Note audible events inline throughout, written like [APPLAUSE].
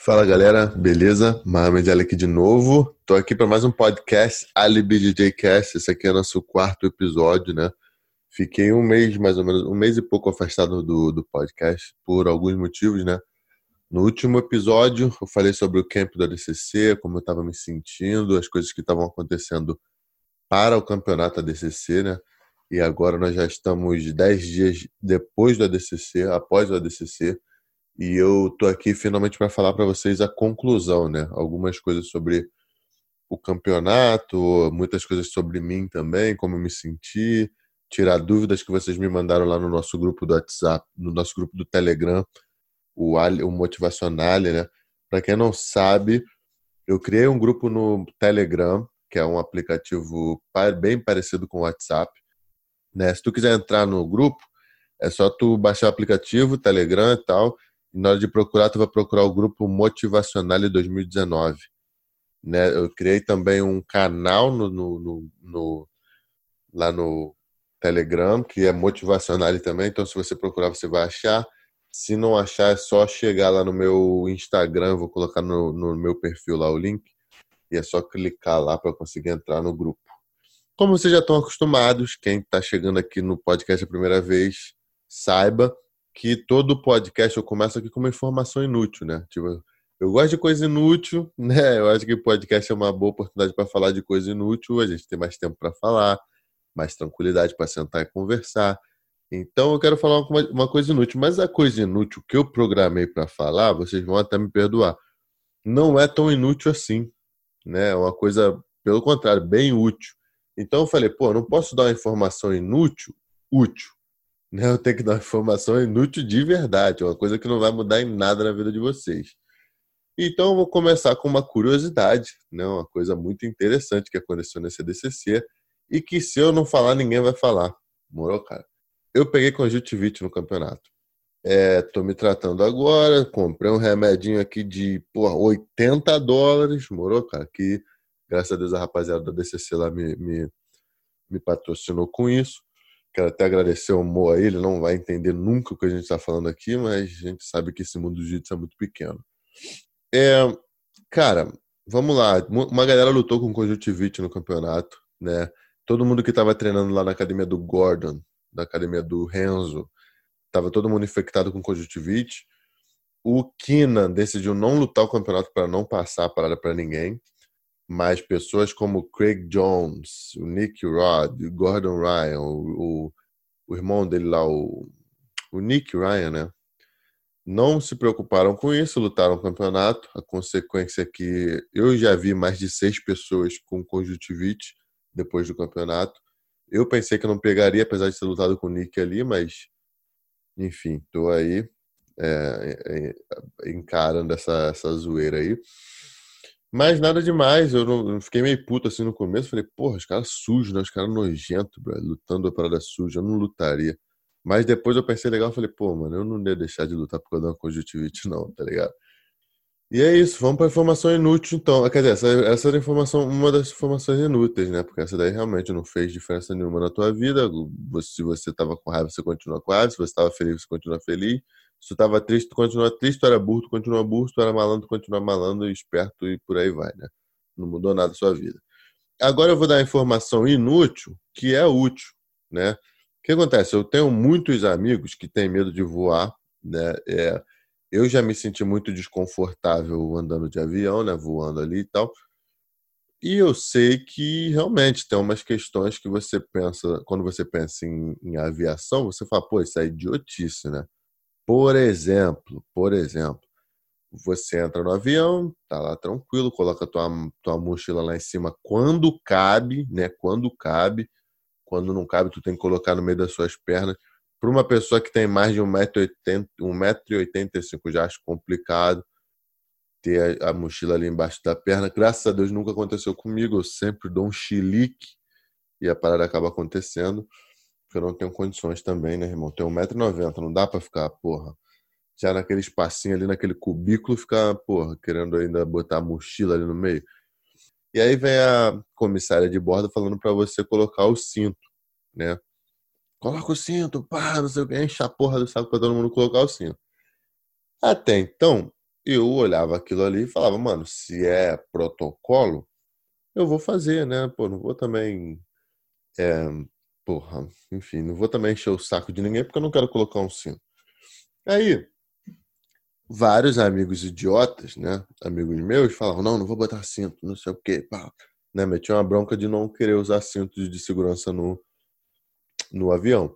Fala galera, beleza? Mohamed Ali aqui de novo. Tô aqui para mais um podcast Alibi DJ Cast. Esse aqui é nosso quarto episódio, né? Fiquei um mês, mais ou menos, um mês e pouco afastado do, do podcast por alguns motivos, né? No último episódio eu falei sobre o camp da DCC, como eu estava me sentindo, as coisas que estavam acontecendo para o campeonato da DCC, né? E agora nós já estamos 10 dias depois do ADCC, após o ADCC e eu tô aqui finalmente para falar para vocês a conclusão, né? Algumas coisas sobre o campeonato, muitas coisas sobre mim também, como eu me senti, tirar dúvidas que vocês me mandaram lá no nosso grupo do WhatsApp, no nosso grupo do Telegram, o, o Motivacional, né? Para quem não sabe, eu criei um grupo no Telegram, que é um aplicativo bem parecido com o WhatsApp. Né? Se tu quiser entrar no grupo, é só tu baixar o aplicativo, Telegram e tal, na hora de procurar, tu vai procurar o grupo Motivacional 2019. Né? Eu criei também um canal no, no, no, no, lá no Telegram, que é Motivacional também. Então, se você procurar, você vai achar. Se não achar, é só chegar lá no meu Instagram. vou colocar no, no meu perfil lá o link. E é só clicar lá para conseguir entrar no grupo. Como vocês já estão acostumados, quem está chegando aqui no podcast a primeira vez, saiba que todo podcast eu começo aqui com uma informação inútil, né? Tipo, eu gosto de coisa inútil, [LAUGHS] né? Eu acho que podcast é uma boa oportunidade para falar de coisa inútil, a gente tem mais tempo para falar, mais tranquilidade para sentar e conversar. Então eu quero falar uma, coisa inútil, mas a coisa inútil que eu programei para falar, vocês vão até me perdoar, não é tão inútil assim, né? É uma coisa, pelo contrário, bem útil. Então eu falei, pô, não posso dar uma informação inútil, útil né? Eu tenho que dar uma informação inútil de verdade, uma coisa que não vai mudar em nada na vida de vocês. Então eu vou começar com uma curiosidade, né? uma coisa muito interessante que aconteceu nesse DCC e que se eu não falar, ninguém vai falar. Morou, cara? Eu peguei conjuntivite no campeonato. É, tô me tratando agora, comprei um remedinho aqui de porra, 80 dólares, morou, cara? Que graças a Deus a rapaziada da DCC lá me, me, me patrocinou com isso. Quero até agradecer o Mo aí, ele não vai entender nunca o que a gente está falando aqui, mas a gente sabe que esse mundo do jiu-jitsu é muito pequeno. É, cara, vamos lá. Uma galera lutou com conjuntivite no campeonato, né? Todo mundo que estava treinando lá na academia do Gordon, da academia do Renzo, estava todo mundo infectado com conjuntivite. O Kina decidiu não lutar o campeonato para não passar a parada para ninguém mas pessoas como Craig Jones, o Nick Rod, o Gordon Ryan, o, o, o irmão dele lá, o, o Nick Ryan, né? Não se preocuparam com isso, lutaram o campeonato. A consequência é que eu já vi mais de seis pessoas com conjuntivite depois do campeonato. Eu pensei que não pegaria, apesar de ter lutado com o Nick ali, mas enfim, tô aí é, é, é encarando essa, essa zoeira aí. Mas nada demais, eu não eu fiquei meio puto assim no começo. Falei, porra, os caras sujos, né? Os caras nojentos, lutando a parada suja. Eu não lutaria. Mas depois eu pensei legal, falei, pô, mano, eu não ia deixar de lutar por causa de uma conjuntivite, não, tá ligado? E é isso, vamos pra informação inútil, então. Quer dizer, essa, essa era informação, uma das informações inúteis, né? Porque essa daí realmente não fez diferença nenhuma na tua vida. Se você tava com raiva, você continua com raiva. Se você tava feliz, você continua feliz. Se tu tava triste, tu continua triste, tu era burro, tu continua burro, tu era malandro, tu continua malandro, esperto e por aí vai, né? Não mudou nada a sua vida. Agora eu vou dar a informação inútil, que é útil, né? O que acontece? Eu tenho muitos amigos que têm medo de voar, né? É, eu já me senti muito desconfortável andando de avião, né? Voando ali e tal. E eu sei que realmente tem umas questões que você pensa, quando você pensa em, em aviação, você fala, pô, isso é idiotice, né? Por exemplo, por exemplo, você entra no avião, tá lá tranquilo, coloca tua, tua mochila lá em cima quando cabe, né? Quando cabe. Quando não cabe, tu tem que colocar no meio das suas pernas. Para uma pessoa que tem mais de 1,80m, 1,85m já acho complicado ter a, a, mochila ali embaixo da perna. Graças a Deus nunca aconteceu comigo. Eu sempre dou um chilique e a parada acaba acontecendo porque eu não tenho condições também, né, irmão? Tenho 1,90m, não dá pra ficar, porra, já naquele espacinho ali, naquele cubículo, ficar, porra, querendo ainda botar a mochila ali no meio. E aí vem a comissária de bordo falando para você colocar o cinto, né? Coloca o cinto, pá, não sei o que, enche a porra do saco pra todo mundo colocar o cinto. Até então, eu olhava aquilo ali e falava, mano, se é protocolo, eu vou fazer, né? Pô, não vou também. É, porra, enfim, não vou também encher o saco de ninguém porque eu não quero colocar um cinto. Aí, vários amigos idiotas, né? Amigos meus falavam, não, não vou botar cinto, não sei o quê. Pá. Né? Metia uma bronca de não querer usar cintos de segurança no, no avião.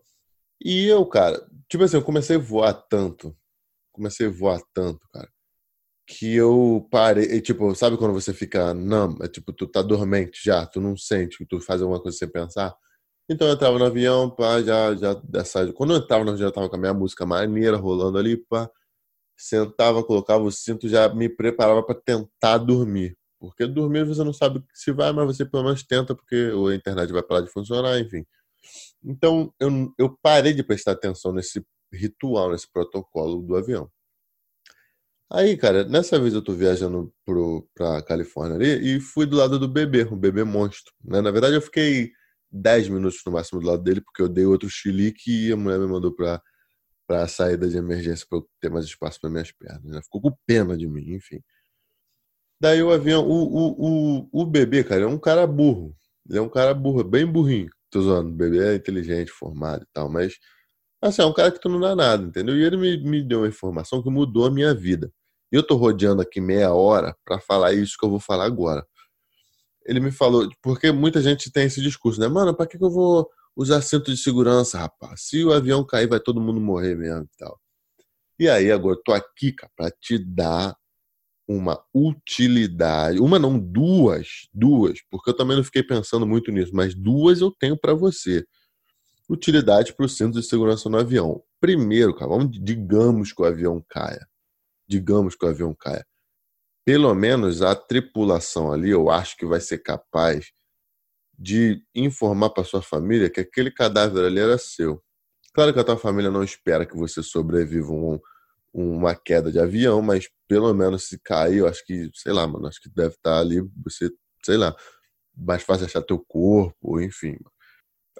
E eu, cara, tipo assim, eu comecei a voar tanto, comecei a voar tanto, cara, que eu parei, tipo, sabe quando você fica não, é tipo, tu tá dormente já, tu não sente que tu faz alguma coisa sem pensar? Então eu entrava no avião, pá, já, já dessa, quando eu entrava no avião, eu tava com a minha música maneira rolando ali, pá, sentava, colocava o cinto, já me preparava para tentar dormir. Porque dormir você não sabe se vai, mas você pelo menos tenta, porque a internet vai parar de funcionar, enfim. Então eu, eu parei de prestar atenção nesse ritual, nesse protocolo do avião. Aí, cara, nessa vez eu tô viajando pro, pra Califórnia ali e fui do lado do bebê, um bebê monstro. Né? Na verdade, eu fiquei 10 minutos no máximo do lado dele, porque eu dei outro chilique e a mulher me mandou pra, pra saída de emergência pra eu ter mais espaço para minhas pernas. Né? Ficou com pena de mim, enfim. Daí o avião, o, o, o, o bebê, cara, é um cara burro. Ele é um cara burro, bem burrinho. Tô zoando, o bebê é inteligente, formado e tal, mas assim, é um cara que tu não dá nada, entendeu? E ele me, me deu uma informação que mudou a minha vida. E eu tô rodeando aqui meia hora para falar isso que eu vou falar agora. Ele me falou, porque muita gente tem esse discurso, né? Mano, pra que, que eu vou usar cinto de segurança, rapaz? Se o avião cair, vai todo mundo morrer mesmo e tal. E aí, agora, eu tô aqui, cara, pra te dar uma utilidade, uma não, duas, duas, porque eu também não fiquei pensando muito nisso, mas duas eu tenho para você. Utilidade para o centro de segurança no avião. Primeiro, cara, vamos, digamos que o avião caia. Digamos que o avião caia. Pelo menos a tripulação ali, eu acho que vai ser capaz de informar para sua família que aquele cadáver ali era seu. Claro que a tua família não espera que você sobreviva um, uma queda de avião, mas pelo menos se cair, eu acho que, sei lá, mano, acho que deve estar ali, você, sei lá, mais fácil achar teu corpo, enfim.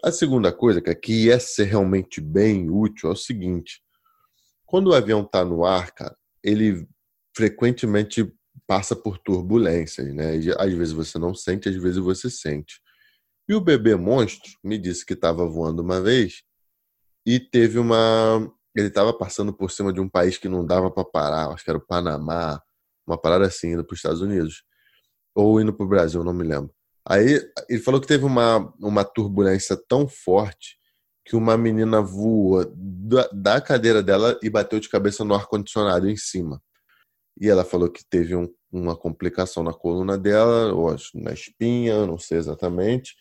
A segunda coisa, que aqui ia ser realmente bem útil, é o seguinte: quando o avião está no ar, cara, ele frequentemente passa por turbulências, né? E às vezes você não sente, às vezes você sente. E o bebê monstro me disse que estava voando uma vez e teve uma ele estava passando por cima de um país que não dava para parar, acho que era o Panamá, uma parada assim, indo para os Estados Unidos. Ou indo para o Brasil, não me lembro. Aí ele falou que teve uma, uma turbulência tão forte que uma menina voou da, da cadeira dela e bateu de cabeça no ar-condicionado em cima. E ela falou que teve um, uma complicação na coluna dela, ou na espinha, não sei exatamente.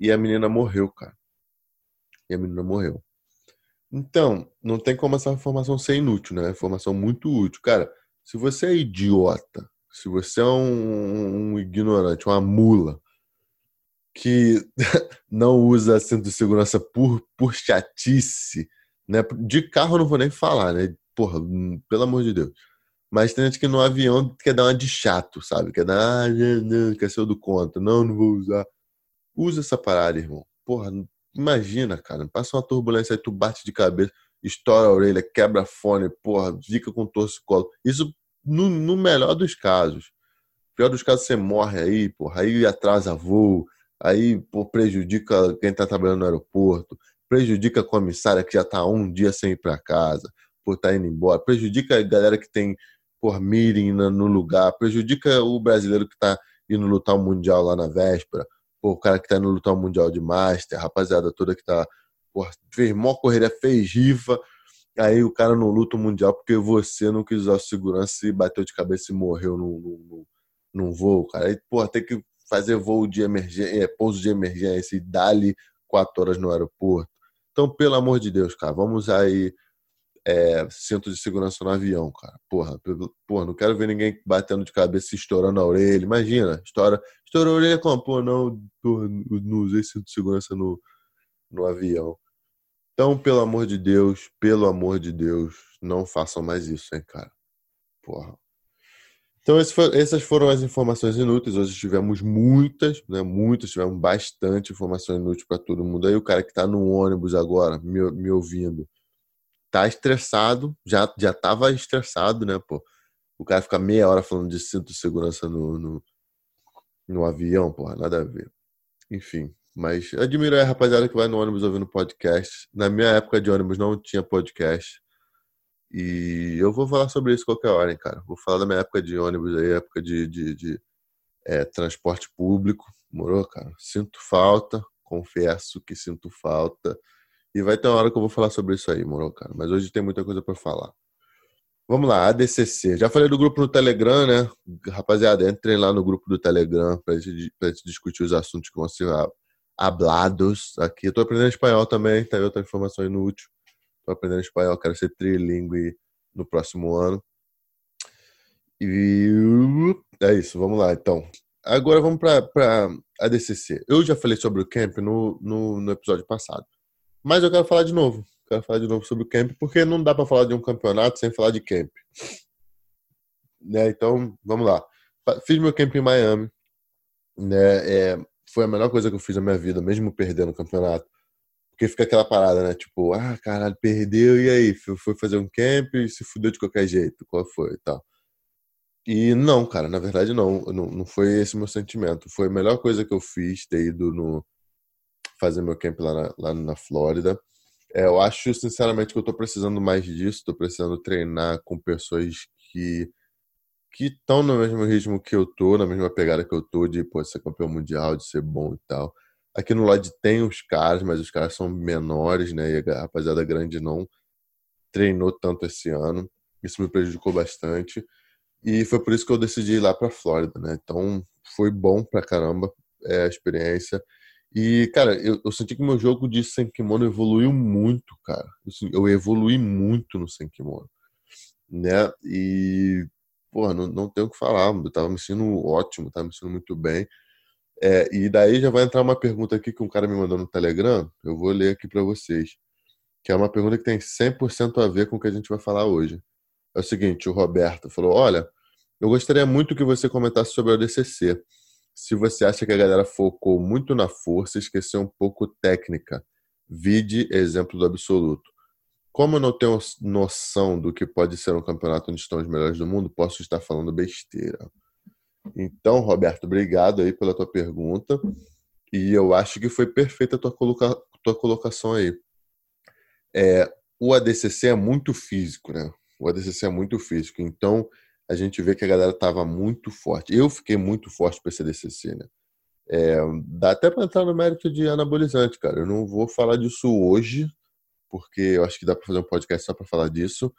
E a menina morreu, cara. E a menina morreu. Então, não tem como essa informação ser inútil, né? É informação muito útil. Cara, se você é idiota, se você é um, um ignorante, uma mula, que [LAUGHS] não usa cinto de segurança por, por chatice, né? De carro eu não vou nem falar, né? Porra, pelo amor de Deus. Mas tem gente que no avião quer dar uma de chato, sabe? Quer dar, ah, não, não, quer ser do conta. Não, não vou usar. Usa essa parada, irmão. Porra, Imagina, cara, passa uma turbulência aí, tu bate de cabeça, estoura a orelha, quebra fone, porra, fica com torcicolo. Isso no, no melhor dos casos. Pior dos casos, você morre aí, porra, aí atrasa voo, aí prejudica quem tá trabalhando no aeroporto, prejudica a comissária que já tá um dia sem ir para casa, por tá indo embora, prejudica a galera que tem meeting no lugar, prejudica o brasileiro que tá indo lutar o mundial lá na véspera, o cara que tá no lutar mundial de Master, a rapaziada toda que tá, pô, fez mó correria, fez rifa, aí o cara não luta mundial porque você não quis usar segurança e bateu de cabeça e morreu num, num voo, cara. Aí, pô, tem que fazer voo de emergência, é, pouso de emergência e dali quatro horas no aeroporto. Então, pelo amor de Deus, cara, vamos aí é, cinto de segurança no avião, cara. Porra, porra, não quero ver ninguém batendo de cabeça e estourando a orelha. Imagina, estoura, estoura a orelha com pô, não, porra, não usei cinto de segurança no, no avião. Então, pelo amor de Deus, pelo amor de Deus, não façam mais isso, hein, cara. Porra. Então, essas foram as informações inúteis. Hoje tivemos muitas, né? Muitas, tivemos bastante informação inútil para todo mundo. Aí o cara que está no ônibus agora, me, me ouvindo, tá estressado, já já tava estressado, né, pô? o cara fica meia hora falando de cinto de segurança no, no, no avião, porra, nada a ver. Enfim, mas admiro a rapaziada que vai no ônibus ouvindo podcast. Na minha época de ônibus não tinha podcast. E eu vou falar sobre isso qualquer hora, hein, cara. Vou falar da minha época de ônibus aí, época de, de, de é, transporte público. Morou, cara? Sinto falta, confesso que sinto falta. E vai ter uma hora que eu vou falar sobre isso aí, morou, cara? Mas hoje tem muita coisa para falar. Vamos lá, ADCC. Já falei do grupo no Telegram, né? Rapaziada, entrem lá no grupo do Telegram pra gente, pra gente discutir os assuntos que vão ser hablados aqui. Eu tô aprendendo espanhol também, tá aí outra informação inútil. Tô aprendendo espanhol, quero ser trilingue no próximo ano. E é isso, vamos lá então. Agora vamos para a DCC. Eu já falei sobre o camp no, no, no, episódio passado, mas eu quero falar de novo. Quero falar de novo sobre o camp, porque não dá para falar de um campeonato sem falar de camp. Né? Então, vamos lá. Fiz meu camp em Miami. Né? É, foi a melhor coisa que eu fiz na minha vida, mesmo perdendo o campeonato. Porque fica aquela parada, né? Tipo, ah, caralho, perdeu, e aí? Foi fazer um camp e se fudeu de qualquer jeito. Qual foi e tal. E não, cara, na verdade não, não, não foi esse meu sentimento. Foi a melhor coisa que eu fiz ter ido no fazer meu camp lá na, lá na Flórida. É, eu acho, sinceramente, que eu tô precisando mais disso. Tô precisando treinar com pessoas que que estão no mesmo ritmo que eu tô, na mesma pegada que eu tô, de pô, ser campeão mundial, de ser bom e tal. Aqui no lado tem os caras, mas os caras são menores, né? E a rapaziada grande não treinou tanto esse ano. Isso me prejudicou bastante. E foi por isso que eu decidi ir lá para Flórida, né? Então foi bom pra caramba é, a experiência. E, cara, eu, eu senti que meu jogo de sem kimono evoluiu muito, cara. Eu, eu evolui muito no sem kimono, né? E, porra, não, não tenho o que falar. Eu tava me sentindo ótimo, tava me sentindo muito bem. É, e daí já vai entrar uma pergunta aqui que um cara me mandou no Telegram. Eu vou ler aqui para vocês. Que é uma pergunta que tem 100% a ver com o que a gente vai falar hoje é o seguinte: o Roberto falou, olha, eu gostaria muito que você comentasse sobre a DCC. Se você acha que a galera focou muito na força esqueceu um pouco técnica, vide exemplo do absoluto. Como eu não tenho noção do que pode ser um campeonato onde estão os melhores do mundo, posso estar falando besteira. Então, Roberto, obrigado aí pela tua pergunta. E eu acho que foi perfeita a tua, coloca tua colocação aí. É, o ADCC é muito físico, né? o ADCC é muito físico. Então, a gente vê que a galera estava muito forte. Eu fiquei muito forte para ADCC, né? É, dá até para entrar no mérito de anabolizante, cara. Eu não vou falar disso hoje, porque eu acho que dá para fazer um podcast só para falar disso.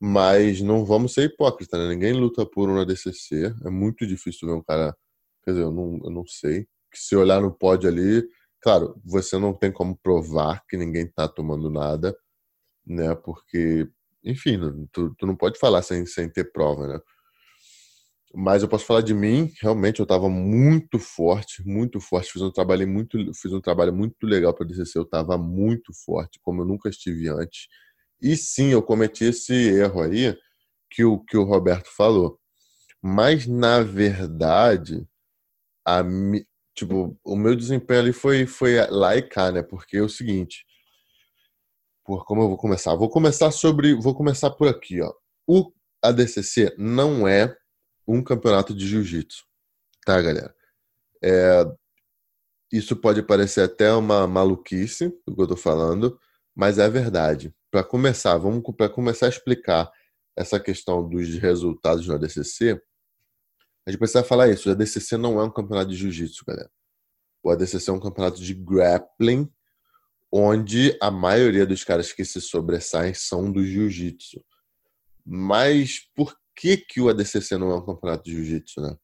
Mas não vamos ser hipócritas, né? Ninguém luta por um ADCC. É muito difícil ver um cara. Quer dizer, eu não, eu não sei. Que se olhar no pódio ali, claro, você não tem como provar que ninguém tá tomando nada, né? Porque enfim, tu, tu não pode falar sem, sem ter prova, né? Mas eu posso falar de mim, realmente eu estava muito forte, muito forte, fiz um trabalho muito, fiz um trabalho muito legal para DCC, eu estava muito forte, como eu nunca estive antes. E sim, eu cometi esse erro aí que o que o Roberto falou. Mas na verdade, a tipo, o meu desempenho ali foi foi lá e cá, né? Porque é o seguinte, por como eu vou começar? Vou começar sobre, vou começar por aqui, ó. O ADCC não é um campeonato de jiu-jitsu, tá, galera? É, isso pode parecer até uma maluquice do que eu tô falando, mas é verdade. Para começar, vamos para começar a explicar essa questão dos resultados do ADCC, a gente precisa falar isso. O ADCC não é um campeonato de jiu-jitsu, galera. O ADCC é um campeonato de grappling onde a maioria dos caras que se sobressaem são do jiu-jitsu. Mas por que, que o ADCC não é um campeonato de jiu-jitsu, né?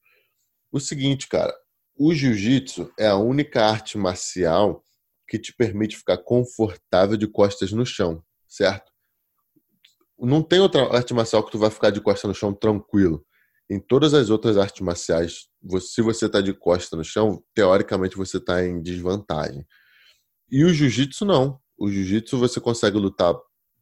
O seguinte, cara, o jiu-jitsu é a única arte marcial que te permite ficar confortável de costas no chão, certo? Não tem outra arte marcial que tu vai ficar de costas no chão tranquilo. Em todas as outras artes marciais, se você está de costas no chão, teoricamente você está em desvantagem. E o jiu-jitsu não. O jiu-jitsu você consegue lutar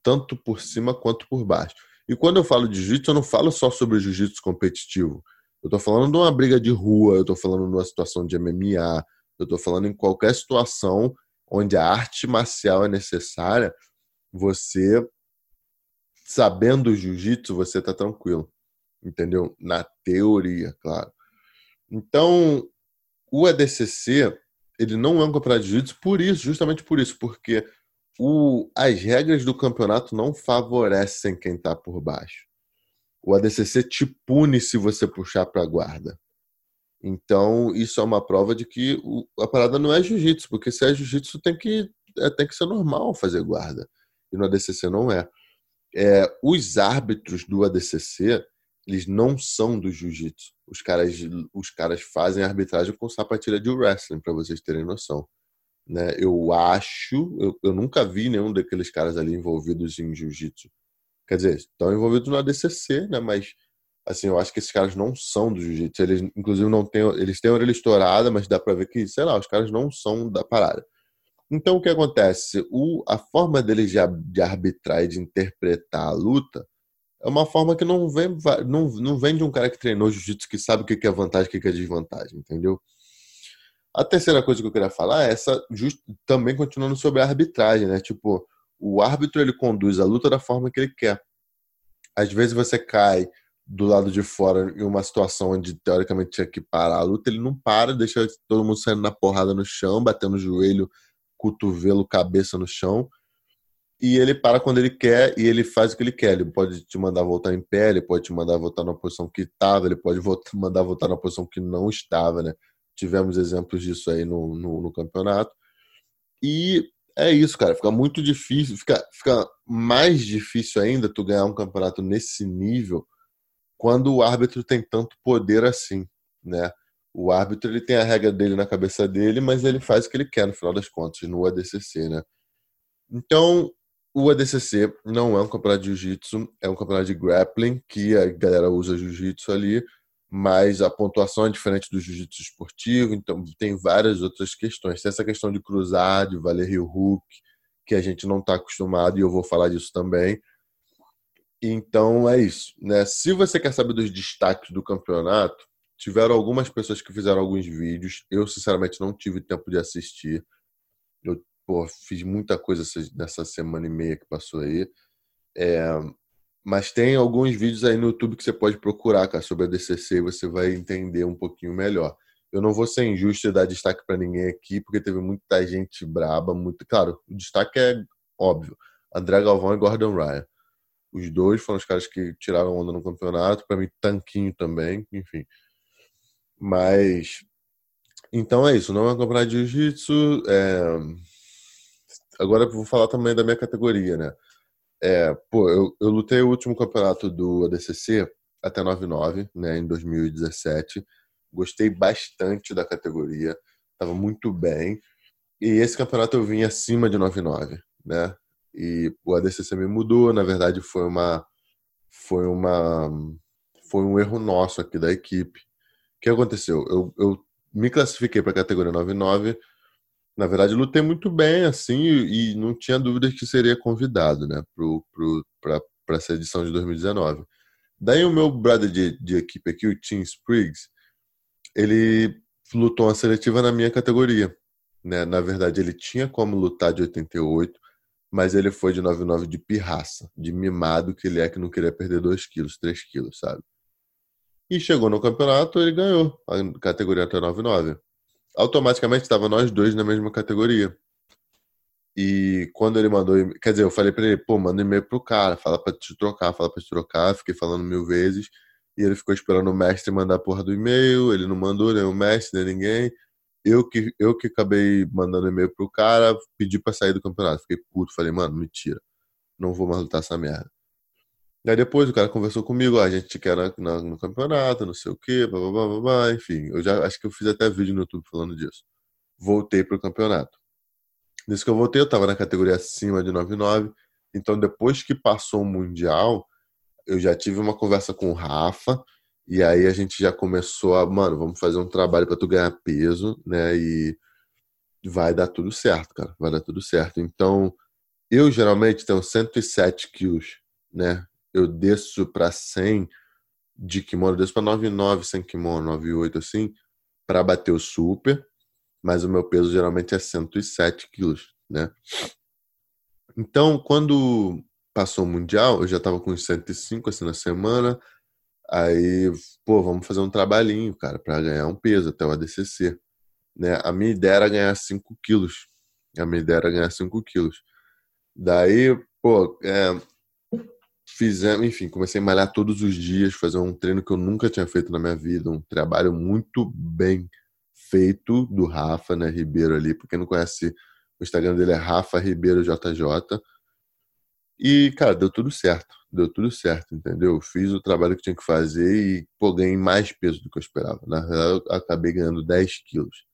tanto por cima quanto por baixo. E quando eu falo de jiu-jitsu, eu não falo só sobre jiu-jitsu competitivo. Eu tô falando de uma briga de rua, eu tô falando de uma situação de MMA, eu tô falando em qualquer situação onde a arte marcial é necessária, você sabendo o jiu-jitsu, você tá tranquilo. entendeu? Na teoria, claro. Então, o ADCC, ele não é um campeonato de jiu-jitsu por isso, justamente por isso, porque o, as regras do campeonato não favorecem quem está por baixo. O ADCC te pune se você puxar para a guarda. Então, isso é uma prova de que o, a parada não é jiu-jitsu, porque se é jiu-jitsu tem que, é, tem que ser normal fazer guarda. E no ADCC não é. é os árbitros do ADCC, eles não são do jiu-jitsu. Os caras, os caras fazem arbitragem com sapatilha de wrestling, para vocês terem noção. Né? Eu acho, eu, eu nunca vi nenhum daqueles caras ali envolvidos em jiu-jitsu. Quer dizer, estão envolvidos no ADCC, né? Mas assim, eu acho que esses caras não são do jiu-jitsu. Eles, inclusive, não têm, eles têm a orelha estourada, mas dá para ver que, sei lá, os caras não são da parada. Então, o que acontece? O, a forma deles de, de arbitrar e de interpretar a luta é uma forma que não vem, não, não vem de um cara que treinou jiu-jitsu que sabe o que é vantagem e o que é desvantagem, entendeu? A terceira coisa que eu queria falar é essa, just, também continuando sobre a arbitragem, né? Tipo, o árbitro ele conduz a luta da forma que ele quer. Às vezes você cai do lado de fora em uma situação onde teoricamente tinha que parar a luta, ele não para, deixa todo mundo saindo na porrada no chão, batendo o joelho, cotovelo, cabeça no chão. E ele para quando ele quer e ele faz o que ele quer. Ele pode te mandar voltar em pé, ele pode te mandar voltar na posição que estava, ele pode voltar, mandar voltar na posição que não estava, né? Tivemos exemplos disso aí no, no, no campeonato. E é isso, cara. Fica muito difícil, fica, fica mais difícil ainda tu ganhar um campeonato nesse nível quando o árbitro tem tanto poder assim, né? O árbitro ele tem a regra dele na cabeça dele, mas ele faz o que ele quer no final das contas no ADCC, né? Então, o ADCC não é um campeonato de jiu-jitsu, é um campeonato de grappling que a galera usa jiu-jitsu ali mas a pontuação é diferente do jiu-jitsu esportivo, então tem várias outras questões. Tem essa questão de cruzar, de valer Rio Hook, que a gente não está acostumado, e eu vou falar disso também. Então é isso. Né? Se você quer saber dos destaques do campeonato, tiveram algumas pessoas que fizeram alguns vídeos. Eu, sinceramente, não tive tempo de assistir. Eu pô, fiz muita coisa nessa semana e meia que passou aí. É, mas tem alguns vídeos aí no YouTube que você pode procurar, cara, sobre a DCC e você vai entender um pouquinho melhor. Eu não vou ser injusto e dar destaque para ninguém aqui, porque teve muita gente braba, muito. Claro, o destaque é óbvio. André Galvão e Gordon Ryan. Os dois foram os caras que tiraram onda no campeonato. Para mim, Tanquinho também, enfim. Mas. Então é isso. Não é um campeonato de jiu-jitsu. É... Agora eu vou falar também da minha categoria, né? É, pô, eu, eu lutei o último campeonato do ADCC até 99, né, em 2017. Gostei bastante da categoria, estava muito bem. E esse campeonato eu vim acima de 99, né? E o ADCC me mudou, na verdade foi uma foi uma foi um erro nosso aqui da equipe. O que aconteceu? Eu, eu me classifiquei para a categoria 99 na verdade, lutei muito bem, assim, e não tinha dúvidas que seria convidado, né, para essa edição de 2019. Daí o meu brother de, de equipe aqui, o Tim Spriggs, ele lutou uma seletiva na minha categoria. Né? Na verdade, ele tinha como lutar de 88, mas ele foi de 99 de pirraça, de mimado que ele é que não queria perder 2 quilos, 3 quilos, sabe? E chegou no campeonato, ele ganhou a categoria até 99 automaticamente estava nós dois na mesma categoria. E quando ele mandou, quer dizer, eu falei para ele, pô, manda e-mail pro cara, fala para te trocar, fala para te trocar, fiquei falando mil vezes. E ele ficou esperando o mestre mandar a porra do e-mail, ele não mandou nem o mestre, nem ninguém. Eu que, eu que acabei mandando e-mail pro cara, pedi para sair do campeonato. Fiquei puto, falei, mano, mentira. Não vou mais lutar essa merda. Aí depois o cara conversou comigo, a gente quer na, na, no campeonato, não sei o quê, blá, blá, blá, blá, enfim. Eu já acho que eu fiz até vídeo no YouTube falando disso. Voltei pro campeonato. Desde que eu voltei, eu tava na categoria acima de 99. Então, depois que passou o Mundial, eu já tive uma conversa com o Rafa. E aí a gente já começou a, mano, vamos fazer um trabalho para tu ganhar peso, né? E vai dar tudo certo, cara. Vai dar tudo certo. Então, eu geralmente tenho 107 quilos, né? Eu desço para 100 de kimono, eu desço para 99 sem kimono, 98 assim, para bater o super, mas o meu peso geralmente é 107 quilos, né? Então, quando passou o Mundial, eu já estava com 105 assim na semana, Aí, pô, vamos fazer um trabalhinho, cara, para ganhar um peso até o ADCC. Né? A minha ideia era ganhar 5 quilos. A minha ideia era ganhar 5 quilos. Daí, pô, é, fizemos, enfim, comecei a malhar todos os dias, fazer um treino que eu nunca tinha feito na minha vida, um trabalho muito bem feito do Rafa, né, Ribeiro ali, porque não conhece, o Instagram dele é Rafa Ribeiro JJ. E, cara, deu tudo certo, deu tudo certo, entendeu? Fiz o trabalho que tinha que fazer e, pô, ganhei mais peso do que eu esperava. Na verdade, eu acabei ganhando 10 quilos.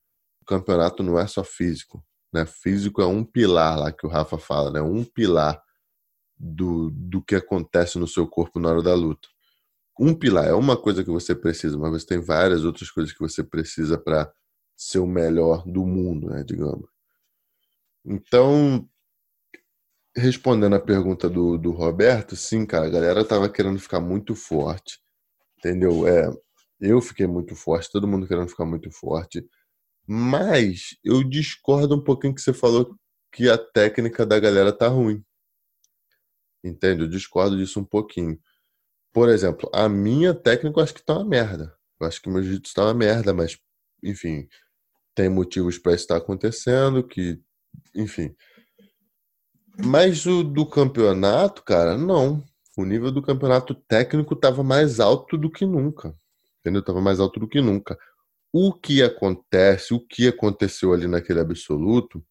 O campeonato não é só físico, né? Físico é um pilar lá que o Rafa fala, né? Um pilar do, do que acontece no seu corpo na hora da luta. Um pilar é uma coisa que você precisa, mas você tem várias outras coisas que você precisa para ser o melhor do mundo, né, digamos. Então, respondendo a pergunta do, do Roberto, sim, cara, a galera tava querendo ficar muito forte, entendeu? É, eu fiquei muito forte, todo mundo querendo ficar muito forte, mas eu discordo um pouquinho que você falou que a técnica da galera tá ruim. Entende? Eu discordo disso um pouquinho. Por exemplo, a minha técnica eu acho que tá uma merda. Eu acho que meu jiu-jitsu tá uma merda, mas, enfim, tem motivos para isso estar acontecendo, que, enfim. Mas o do campeonato, cara, não. O nível do campeonato técnico tava mais alto do que nunca. Entendeu? Tava mais alto do que nunca. O que acontece, o que aconteceu ali naquele absoluto,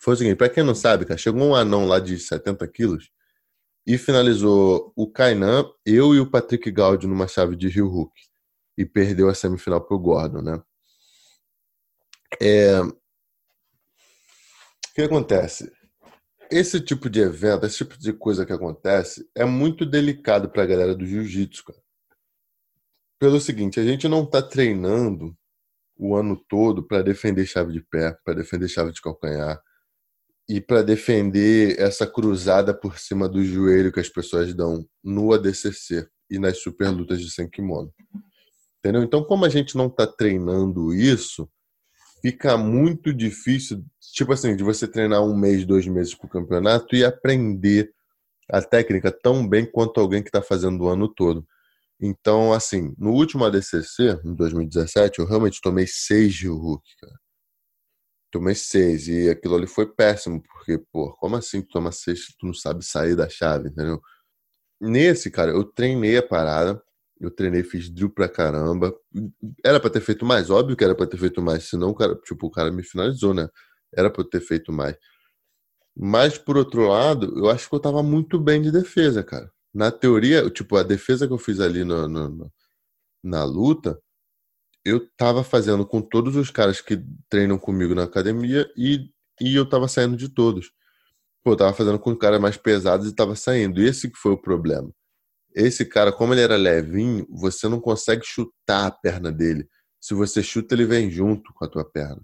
foi o seguinte: para quem não sabe, cara, chegou um anão lá de 70 quilos e finalizou o Kainan, eu e o Patrick Gaudi numa chave de Rio Hook. E perdeu a semifinal pro Gordon, né? É... O que acontece? Esse tipo de evento, esse tipo de coisa que acontece, é muito delicado para a galera do jiu-jitsu, cara. Pelo seguinte, a gente não está treinando o ano todo para defender chave de pé, para defender chave de calcanhar, e para defender essa cruzada por cima do joelho que as pessoas dão no ADCC e nas super lutas de sem kimono. Entendeu? Então, como a gente não está treinando isso, fica muito difícil, tipo assim, de você treinar um mês, dois meses para o campeonato e aprender a técnica tão bem quanto alguém que está fazendo o ano todo. Então, assim, no último ADCC, em 2017, eu realmente tomei seis de Hulk, cara tomei seis. E aquilo ali foi péssimo, porque, pô, como assim tu toma seis tu não sabe sair da chave, entendeu? Nesse, cara, eu treinei a parada. Eu treinei, fiz drill pra caramba. Era pra ter feito mais, óbvio que era pra ter feito mais, senão o cara, tipo, o cara me finalizou, né? Era pra eu ter feito mais. Mas, por outro lado, eu acho que eu tava muito bem de defesa, cara. Na teoria, tipo, a defesa que eu fiz ali no, no, no na luta, eu tava fazendo com todos os caras que treinam comigo na academia e, e eu tava saindo de todos. Pô, eu tava fazendo com caras mais pesados e tava saindo. Esse que foi o problema. Esse cara, como ele era levinho, você não consegue chutar a perna dele. Se você chuta, ele vem junto com a tua perna.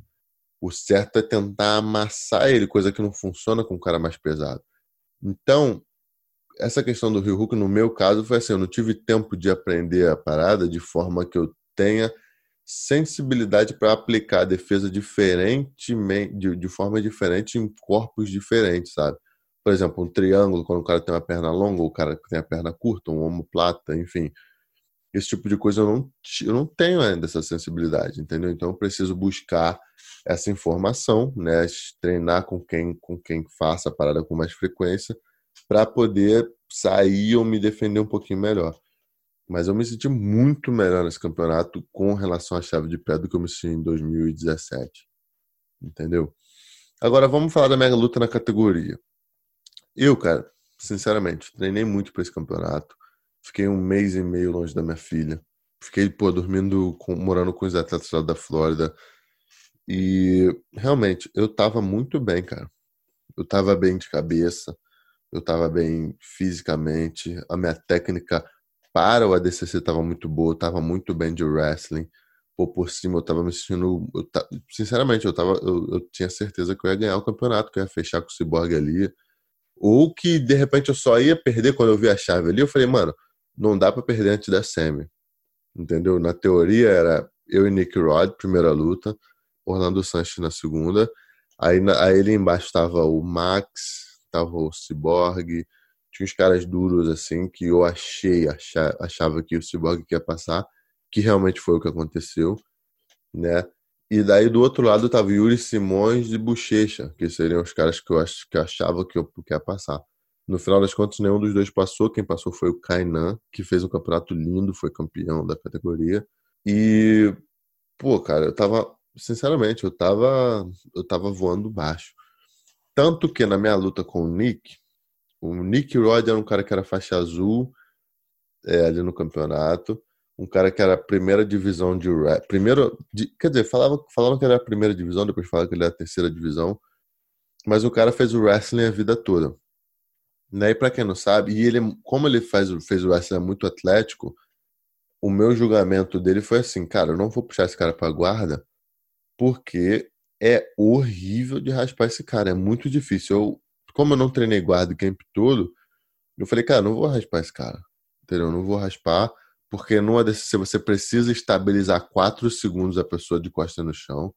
O certo é tentar amassar ele, coisa que não funciona com um cara mais pesado. Então, essa questão do Rio Hulk, no meu caso, foi assim: eu não tive tempo de aprender a parada de forma que eu tenha sensibilidade para aplicar a defesa diferentemente, de, de forma diferente em corpos diferentes, sabe? Por exemplo, um triângulo, quando o cara tem uma perna longa, ou o cara tem a perna curta, um omoplata, enfim. Esse tipo de coisa eu não, eu não tenho ainda essa sensibilidade, entendeu? Então eu preciso buscar essa informação, né? Treinar com quem, com quem faça a parada com mais frequência, para poder sair ou me defender um pouquinho melhor. Mas eu me senti muito melhor nesse campeonato com relação à chave de pé do que eu me senti em 2017. Entendeu? Agora vamos falar da mega luta na categoria. Eu, cara, sinceramente, treinei muito para esse campeonato. Fiquei um mês e meio longe da minha filha. Fiquei, pô, dormindo, com, morando com os atletas lá da Flórida. E realmente, eu tava muito bem, cara. Eu tava bem de cabeça, eu tava bem fisicamente, a minha técnica para o ADCC estava muito boa, estava muito bem de wrestling. Pô, por cima eu estava me sentindo. Eu, sinceramente, eu, tava, eu, eu, tinha certeza que eu ia ganhar o campeonato, que eu ia fechar com o Cyborg ali. Ou que de repente eu só ia perder quando eu vi a chave ali. Eu falei, mano, não dá para perder antes da semi. Entendeu? Na teoria era eu e Nick Rod, primeira luta, Orlando Sanches na segunda. Aí, aí ali embaixo estava o Max, estava o Cyborg, tinha uns caras duros assim que eu achei, achava, achava que o Cyborg ia passar, que realmente foi o que aconteceu, né? E daí do outro lado tava Yuri Simões e Bochecha, que seriam os caras que eu, ach, que eu achava que eu ia passar. No final das contas, nenhum dos dois passou. Quem passou foi o Kainan, que fez um campeonato lindo, foi campeão da categoria. E, pô, cara, eu tava, sinceramente, eu tava, eu tava voando baixo. Tanto que na minha luta com o Nick, o Nick Rod era um cara que era faixa azul é, ali no campeonato. Um cara que era a primeira divisão de rap. Primeiro, de, quer dizer, falava, falavam que ele era a primeira divisão, depois falavam que ele era a terceira divisão. Mas o cara fez o wrestling a vida toda. Né? E pra quem não sabe, e ele, como ele faz, fez o wrestling muito atlético, o meu julgamento dele foi assim, cara, eu não vou puxar esse cara pra guarda, porque é horrível de raspar esse cara, é muito difícil. Eu, como eu não treinei guarda o camp todo, eu falei, cara, não vou raspar esse cara. Entendeu? Não vou raspar, porque numa DCC você precisa estabilizar 4 segundos a pessoa de costa no chão.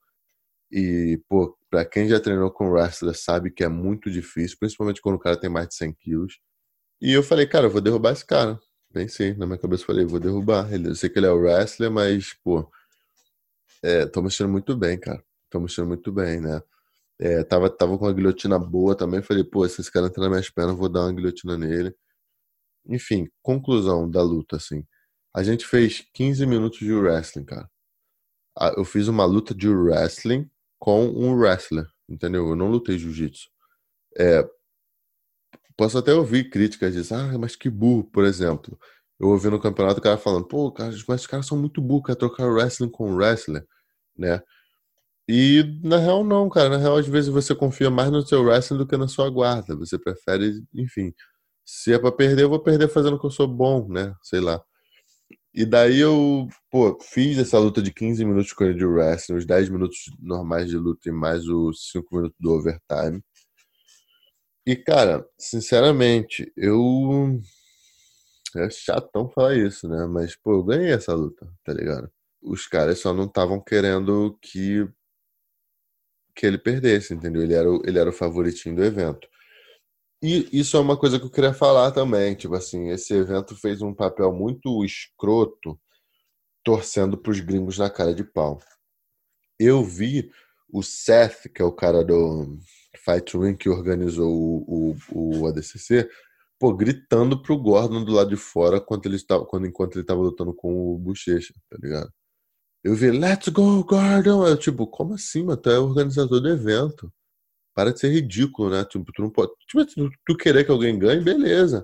E, pô, pra quem já treinou com wrestler sabe que é muito difícil, principalmente quando o cara tem mais de 100 quilos. E eu falei, cara, eu vou derrubar esse cara. Pensei, na minha cabeça falei, vou derrubar. Eu sei que ele é o wrestler, mas, pô, é, tô mexendo muito bem, cara. Tô mexendo muito bem, né? É, tava, tava com uma guilhotina boa também. Falei, pô, se esse cara entrar nas minhas pernas, vou dar uma guilhotina nele. Enfim, conclusão da luta, assim. A gente fez 15 minutos de wrestling, cara. Eu fiz uma luta de wrestling com um wrestler, entendeu? Eu não lutei jiu-jitsu. É, posso até ouvir críticas disso, ah, mas que burro, por exemplo. Eu ouvi no campeonato o cara falando, pô, cara, mas os caras são muito burros, quer trocar wrestling com wrestler, né? E na real não, cara. Na real, às vezes você confia mais no seu wrestling do que na sua guarda. Você prefere, enfim. Se é pra perder, eu vou perder fazendo que eu sou bom, né? Sei lá. E daí eu, pô, fiz essa luta de 15 minutos com ele de wrestling, os 10 minutos normais de luta e mais os 5 minutos do overtime. E, cara, sinceramente, eu. É chatão falar isso, né? Mas, pô, eu ganhei essa luta, tá ligado? Os caras só não estavam querendo que que ele perdesse, entendeu? Ele era, o, ele era o favoritinho do evento. E isso é uma coisa que eu queria falar também, tipo assim, esse evento fez um papel muito escroto torcendo para os gringos na cara de pau. Eu vi o Seth, que é o cara do Fight Ring que organizou o, o, o ADCC, pô, gritando pro Gordon do lado de fora quando ele estava, quando, enquanto ele estava lutando com o Bochecha, tá ligado? Eu vi, let's go, Gordon. Eu, tipo, como assim, mano? Tu é organizador do evento. Para de ser ridículo, né? Tipo, tu não pode. Tipo, tu, tu querer que alguém ganhe, beleza.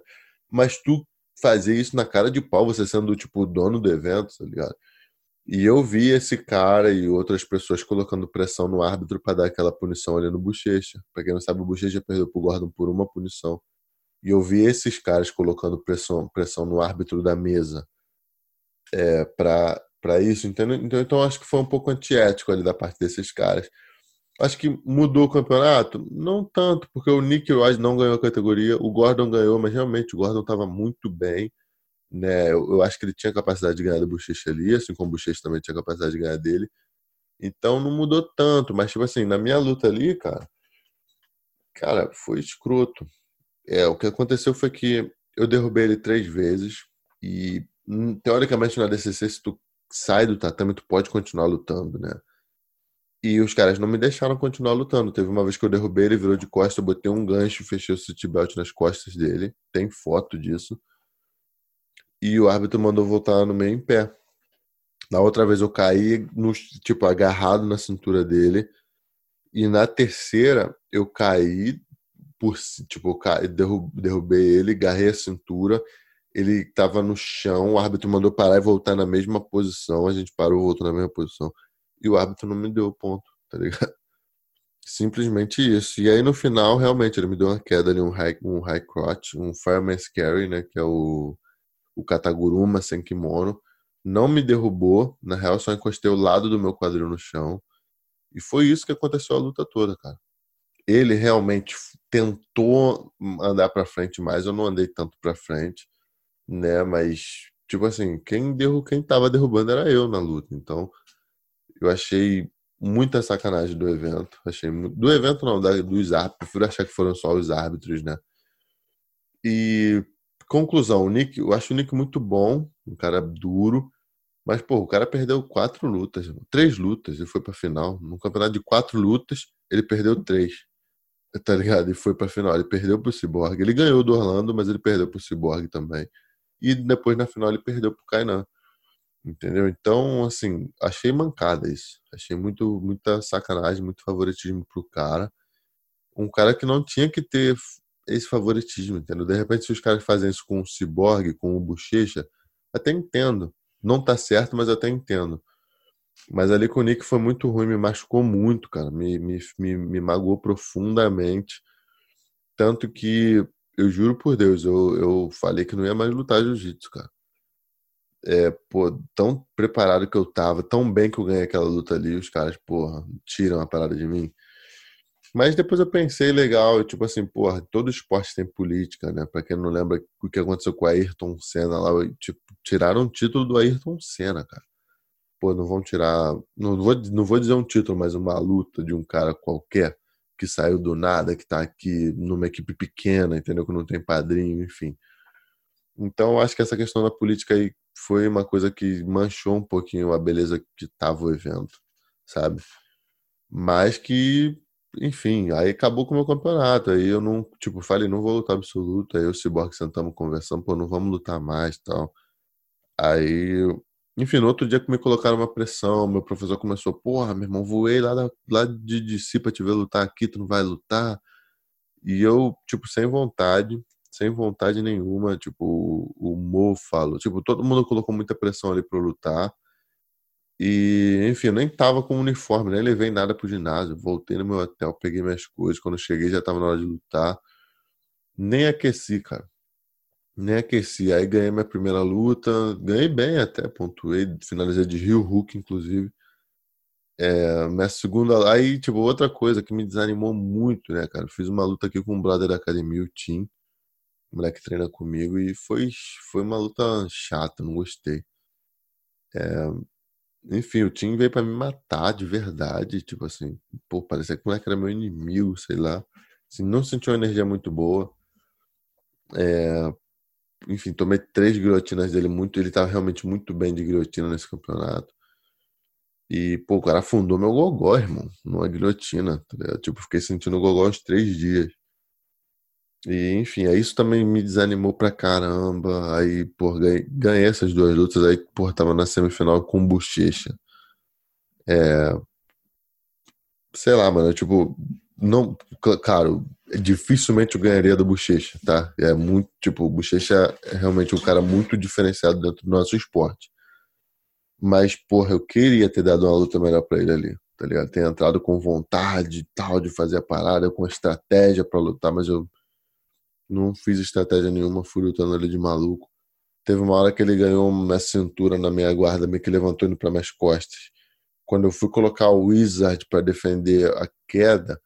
Mas tu fazer isso na cara de pau, você sendo, tipo, o dono do evento, tá ligado? E eu vi esse cara e outras pessoas colocando pressão no árbitro para dar aquela punição ali no Bochecha. Pra quem não sabe, o Bochecha perdeu pro Gordon por uma punição. E eu vi esses caras colocando pressão, pressão no árbitro da mesa é, para para isso, entendeu? Então, então acho que foi um pouco antiético ali da parte desses caras. Acho que mudou o campeonato? Não tanto, porque o Nick Rod não ganhou a categoria, o Gordon ganhou, mas realmente o Gordon estava muito bem. Né? Eu, eu, acho que ele tinha capacidade de ganhar do Bochecha ali, assim como o Bochecha também tinha capacidade de ganhar dele. Então não mudou tanto, mas tipo assim, na minha luta ali, cara, cara, foi escroto. É, o que aconteceu foi que eu derrubei ele três vezes e hum, teoricamente na DCC se tu sai do tatame, tu pode continuar lutando, né? E os caras não me deixaram continuar lutando. Teve uma vez que eu derrubei ele, virou de costas, eu botei um gancho, fechei o city belt nas costas dele. Tem foto disso. E o árbitro mandou voltar no meio em pé. Na outra vez eu caí, no, tipo, agarrado na cintura dele. E na terceira eu caí por tipo, eu caí, derrubei ele, agarrei a cintura ele estava no chão, o árbitro mandou parar e voltar na mesma posição, a gente parou, voltou na mesma posição, e o árbitro não me deu ponto, tá ligado? [LAUGHS] Simplesmente isso. E aí no final, realmente, ele me deu uma queda ali, um high, um high crotch, um fireman's carry, né, que é o, o Kataguruma sem kimono. Não me derrubou, na real só encostei o lado do meu quadril no chão. E foi isso que aconteceu a luta toda, cara. Ele realmente tentou andar para frente mais, eu não andei tanto para frente né? Mas, tipo assim, quem, derru quem tava derrubando era eu na luta. Então, eu achei muita sacanagem do evento. Achei Do evento não, da, dos árbitros. Prefiro achar que foram só os árbitros, né? E conclusão, o Nick, eu acho o Nick muito bom, um cara duro, mas pô, o cara perdeu quatro lutas, três lutas e foi para final. No campeonato de quatro lutas, ele perdeu três. Tá ligado? E foi pra final. Ele perdeu pro Cyborg. Ele ganhou do Orlando, mas ele perdeu pro Cyborg também. E depois na final ele perdeu pro Kainan. Entendeu? Então, assim, achei mancada isso. Achei muito, muita sacanagem, muito favoritismo pro cara. Um cara que não tinha que ter esse favoritismo, entendeu? De repente, se os caras fazem isso com o Cyborg, com o Bochecha, até entendo. Não tá certo, mas até entendo. Mas ali com o Nick foi muito ruim, me machucou muito, cara. Me, me, me, me magoou profundamente. Tanto que, eu juro por Deus, eu, eu falei que não ia mais lutar jiu-jitsu, cara. É, pô, tão preparado que eu tava, tão bem que eu ganhei aquela luta ali, os caras, porra, tiram a parada de mim. Mas depois eu pensei legal, tipo assim, porra, todo esporte tem política, né? Pra quem não lembra o que aconteceu com o Ayrton Senna lá, tipo, tiraram o título do Ayrton Senna, cara pô, não vão tirar. Não vou, não vou dizer um título, mas uma luta de um cara qualquer que saiu do nada, que tá aqui numa equipe pequena, entendeu? Que não tem padrinho, enfim. Então, acho que essa questão da política aí foi uma coisa que manchou um pouquinho a beleza que tava o evento, sabe? Mas que, enfim, aí acabou com o meu campeonato. Aí eu não, tipo, falei, não vou lutar absoluto. Aí o Cyborg sentamos conversando, pô, não vamos lutar mais tal. Aí enfim, no outro dia que me colocaram uma pressão, meu professor começou, porra, meu irmão, voei lá, da, lá de DC pra te ver lutar aqui, tu não vai lutar. E eu, tipo, sem vontade, sem vontade nenhuma, tipo, o, o Mo falou, tipo, todo mundo colocou muita pressão ali pra eu lutar. E, enfim, eu nem tava com uniforme, nem levei nada pro ginásio. Voltei no meu hotel, peguei minhas coisas. Quando cheguei já tava na hora de lutar. Nem aqueci, cara nem aqueci. Aí ganhei minha primeira luta, ganhei bem até, pontuei, finalizei de Rio Hulk, inclusive. É, minha segunda. Aí, tipo, outra coisa que me desanimou muito, né, cara? Fiz uma luta aqui com um brother da academia, o Tim, o moleque que treina comigo, e foi, foi uma luta chata, não gostei. É, enfim, o Tim veio para me matar de verdade, tipo assim, pô, parecia que o moleque era meu inimigo, sei lá. Assim, não senti uma energia muito boa. É, enfim, tomei três guilhotinas dele muito. Ele tava realmente muito bem de guilhotina nesse campeonato. E, pô, o cara afundou meu gogó, irmão, numa guilhotina. Tá tipo, fiquei sentindo o gogó uns três dias. E, enfim, aí isso também me desanimou pra caramba. Aí, pô, ganhei, ganhei essas duas lutas. Aí, pô, tava na semifinal com bochecha. É. Sei lá, mano, tipo, não, claro, dificilmente eu ganharia do Bochecha, tá? É muito, tipo, o Bochecha é realmente um cara muito diferenciado dentro do nosso esporte. Mas, porra, eu queria ter dado uma luta melhor para ele ali, tá ligado? Ter entrado com vontade tal de fazer a parada, com estratégia para lutar, mas eu não fiz estratégia nenhuma, fui lutando ali de maluco. Teve uma hora que ele ganhou uma cintura na minha guarda, meio que levantou indo para minhas costas. Quando eu fui colocar o Wizard para defender a queda,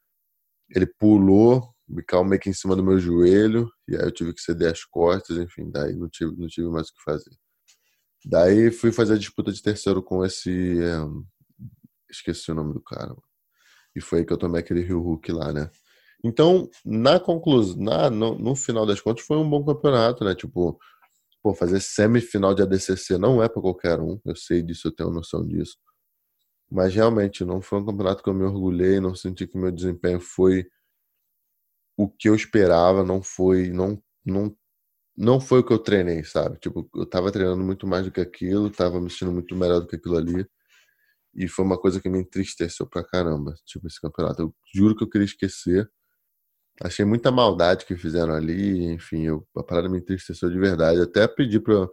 ele pulou, me caiu meio que em cima do meu joelho, e aí eu tive que ceder as costas, enfim, daí não tive, não tive mais o que fazer. Daí fui fazer a disputa de terceiro com esse. É, esqueci o nome do cara. E foi aí que eu tomei aquele Rio Hulk lá, né? Então, na conclusão, na, no, no, final das contas, foi um bom campeonato, né? Tipo, pô, fazer semifinal de ADCC não é para qualquer um. Eu sei disso, eu tenho noção disso. Mas realmente não foi um campeonato que eu me orgulhei, não senti que meu desempenho foi o que eu esperava, não foi, não, não, não foi o que eu treinei, sabe? Tipo, eu tava treinando muito mais do que aquilo, tava me sentindo muito melhor do que aquilo ali. E foi uma coisa que me entristeceu pra caramba, tipo, esse campeonato. Eu juro que eu queria esquecer. Achei muita maldade que fizeram ali, enfim, eu, a parada me entristeceu de verdade. Até pedi para o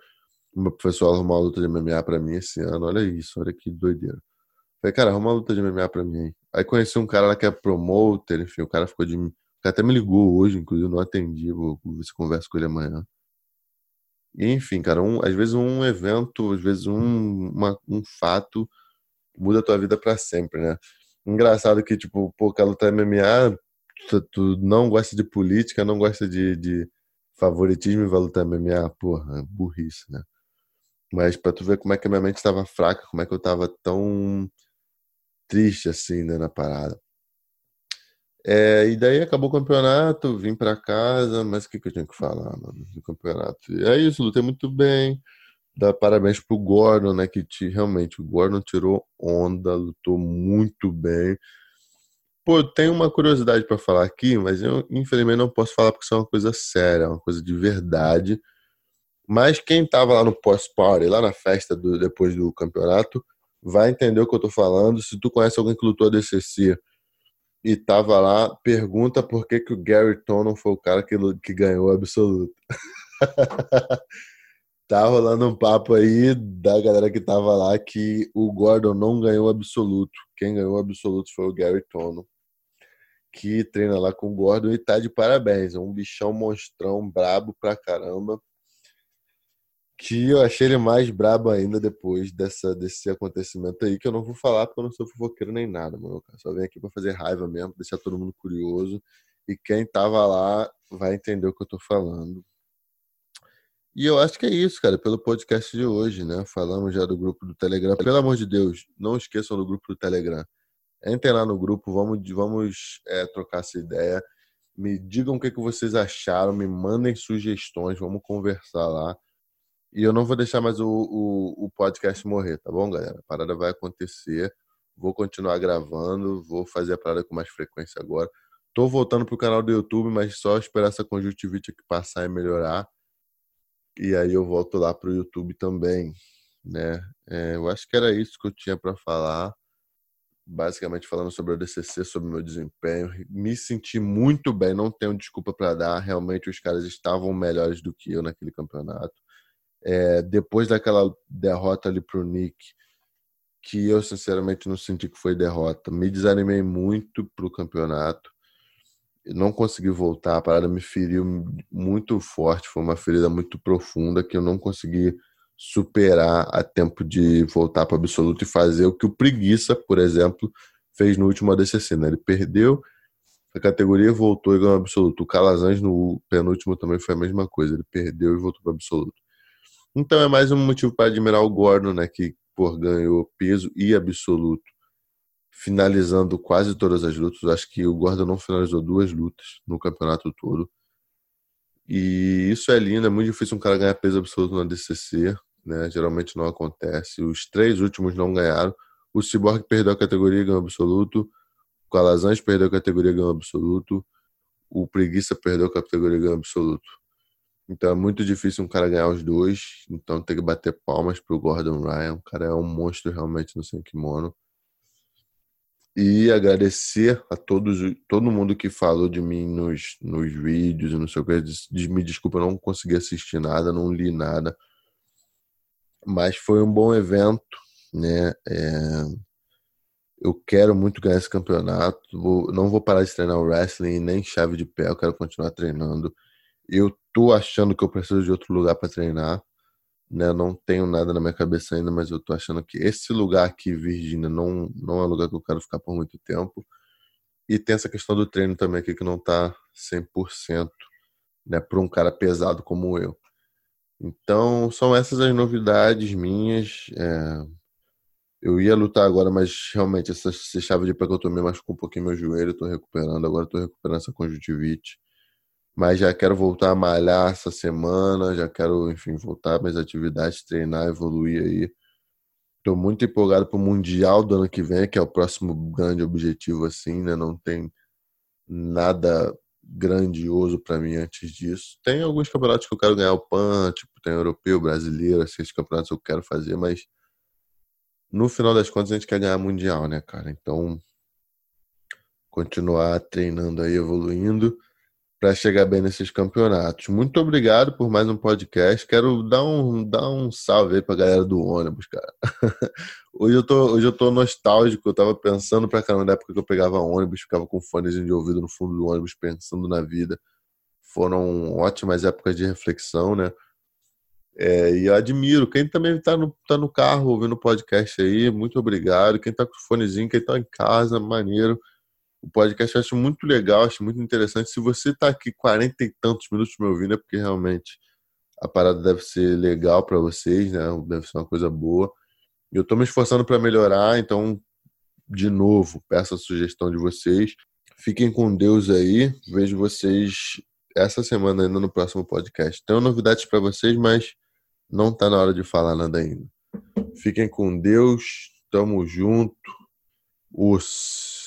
meu professor arrumar uma luta de MMA para mim esse ano. Olha isso, olha que doideira. Falei, cara, arruma uma luta de MMA pra mim aí. Aí conheci um cara lá que é promoter, enfim, o cara ficou de. O cara até me ligou hoje, inclusive, não atendi, vou ver se converso com ele amanhã. E, enfim, cara, um, às vezes um evento, às vezes um, uma, um fato muda a tua vida para sempre, né? Engraçado que, tipo, pô, cara luta MMA, tu, tu, não gosta de política, não gosta de, de favoritismo e vai lutar MMA, porra, burrice, né? Mas pra tu ver como é que a minha mente estava fraca, como é que eu tava tão triste assim, né, na parada. É, e daí acabou o campeonato, vim para casa, mas o que, que eu tinha que falar, mano, do campeonato? É isso, lutei muito bem. Dá parabéns pro Gordon, né? Que te, realmente o Gordon tirou onda, lutou muito bem. Pô, tem uma curiosidade para falar aqui, mas eu infelizmente não posso falar porque isso é uma coisa séria, uma coisa de verdade. Mas quem tava lá no post-party, lá na festa do, depois do campeonato, vai entender o que eu tô falando. Se tu conhece alguém que lutou a DCC e tava lá, pergunta por que, que o Gary Tonon foi o cara que, que ganhou o absoluto. [LAUGHS] tá rolando um papo aí da galera que tava lá que o Gordon não ganhou o absoluto. Quem ganhou o absoluto foi o Gary Tonon, que treina lá com o Gordon e tá de parabéns. É um bichão monstrão, brabo pra caramba que eu achei ele mais brabo ainda depois dessa, desse acontecimento aí, que eu não vou falar porque eu não sou fofoqueiro nem nada, mano. Eu só vim aqui pra fazer raiva mesmo, deixar todo mundo curioso. E quem tava lá vai entender o que eu tô falando. E eu acho que é isso, cara, pelo podcast de hoje, né? Falamos já do grupo do Telegram. Pelo amor de Deus, não esqueçam do grupo do Telegram. Entrem lá no grupo, vamos, vamos é, trocar essa ideia. Me digam o que, que vocês acharam, me mandem sugestões, vamos conversar lá. E eu não vou deixar mais o, o, o, podcast morrer, tá bom, galera? A parada vai acontecer. Vou continuar gravando, vou fazer a parada com mais frequência agora. Tô voltando pro canal do YouTube, mas só esperar essa conjuntivite aqui passar e melhorar. E aí eu volto lá pro YouTube também, né? É, eu acho que era isso que eu tinha para falar. Basicamente falando sobre o DCC, sobre o meu desempenho. Me senti muito bem, não tenho desculpa para dar. Realmente os caras estavam melhores do que eu naquele campeonato é, depois daquela derrota ali pro Nick, que eu sinceramente não senti que foi derrota, me desanimei muito pro campeonato. Não consegui voltar, a parada me feriu muito forte, foi uma ferida muito profunda que eu não consegui superar a tempo de voltar para absoluto e fazer o que o Preguiça, por exemplo, fez no último ADCC. Né? Ele perdeu a categoria, voltou e ganhou absoluto. O Calazans no penúltimo também foi a mesma coisa, ele perdeu e voltou para absoluto. Então é mais um motivo para admirar o Gordon, né, que por ganhou peso e absoluto, finalizando quase todas as lutas. Acho que o Gordon não finalizou duas lutas no campeonato todo. E isso é lindo, é muito difícil um cara ganhar peso absoluto na DCC, né? Geralmente não acontece. Os três últimos não ganharam. O Cyborg perdeu a categoria e ganhou absoluto. O Calazans perdeu a categoria e ganhou absoluto. O Preguiça perdeu a categoria e ganhou absoluto. Então é muito difícil um cara ganhar os dois. Então tem que bater palmas pro Gordon Ryan. O cara é um monstro realmente no sem kimono. E agradecer a todos, todo mundo que falou de mim nos, nos vídeos e não sei o que. Me desculpa, eu não consegui assistir nada, não li nada. Mas foi um bom evento, né? É... Eu quero muito ganhar esse campeonato. Vou, não vou parar de treinar o wrestling nem chave de pé. Eu quero continuar treinando. Eu tô achando que eu preciso de outro lugar para treinar. Né? Não tenho nada na minha cabeça ainda, mas eu tô achando que esse lugar aqui, Virgínia, não, não é lugar que eu quero ficar por muito tempo. E tem essa questão do treino também aqui que não tá 100%, né, para um cara pesado como eu. Então, são essas as novidades minhas. É... Eu ia lutar agora, mas realmente essa, essa chave de pé que eu tomei machucou um pouquinho meu joelho, tô recuperando, agora tô recuperando essa conjuntivite mas já quero voltar a malhar essa semana, já quero, enfim, voltar minhas atividades, treinar, evoluir aí. Estou muito empolgado para o Mundial do ano que vem, que é o próximo grande objetivo, assim, né? Não tem nada grandioso para mim antes disso. Tem alguns campeonatos que eu quero ganhar o PAN, tipo, tem europeu, brasileiro, esses campeonatos eu quero fazer, mas no final das contas a gente quer ganhar Mundial, né, cara? Então, continuar treinando aí, evoluindo para chegar bem nesses campeonatos. Muito obrigado por mais um podcast. Quero dar um, dar um salve aí pra galera do ônibus, cara. [LAUGHS] hoje, eu tô, hoje eu tô nostálgico, eu tava pensando pra caramba na época que eu pegava ônibus, ficava com fones de ouvido no fundo do ônibus, pensando na vida. Foram ótimas épocas de reflexão, né? É, e eu admiro. Quem também está no, tá no carro ouvindo o podcast aí, muito obrigado. Quem está com o fonezinho, quem está em casa, maneiro o podcast eu acho muito legal, acho muito interessante. Se você está aqui 40 e tantos minutos me ouvindo, é porque realmente a parada deve ser legal para vocês, né? Deve ser uma coisa boa. Eu estou me esforçando para melhorar, então, de novo, peço a sugestão de vocês. Fiquem com Deus aí. Vejo vocês essa semana ainda no próximo podcast. Tenho novidades para vocês, mas não tá na hora de falar nada ainda. Fiquem com Deus. Tamo junto. Os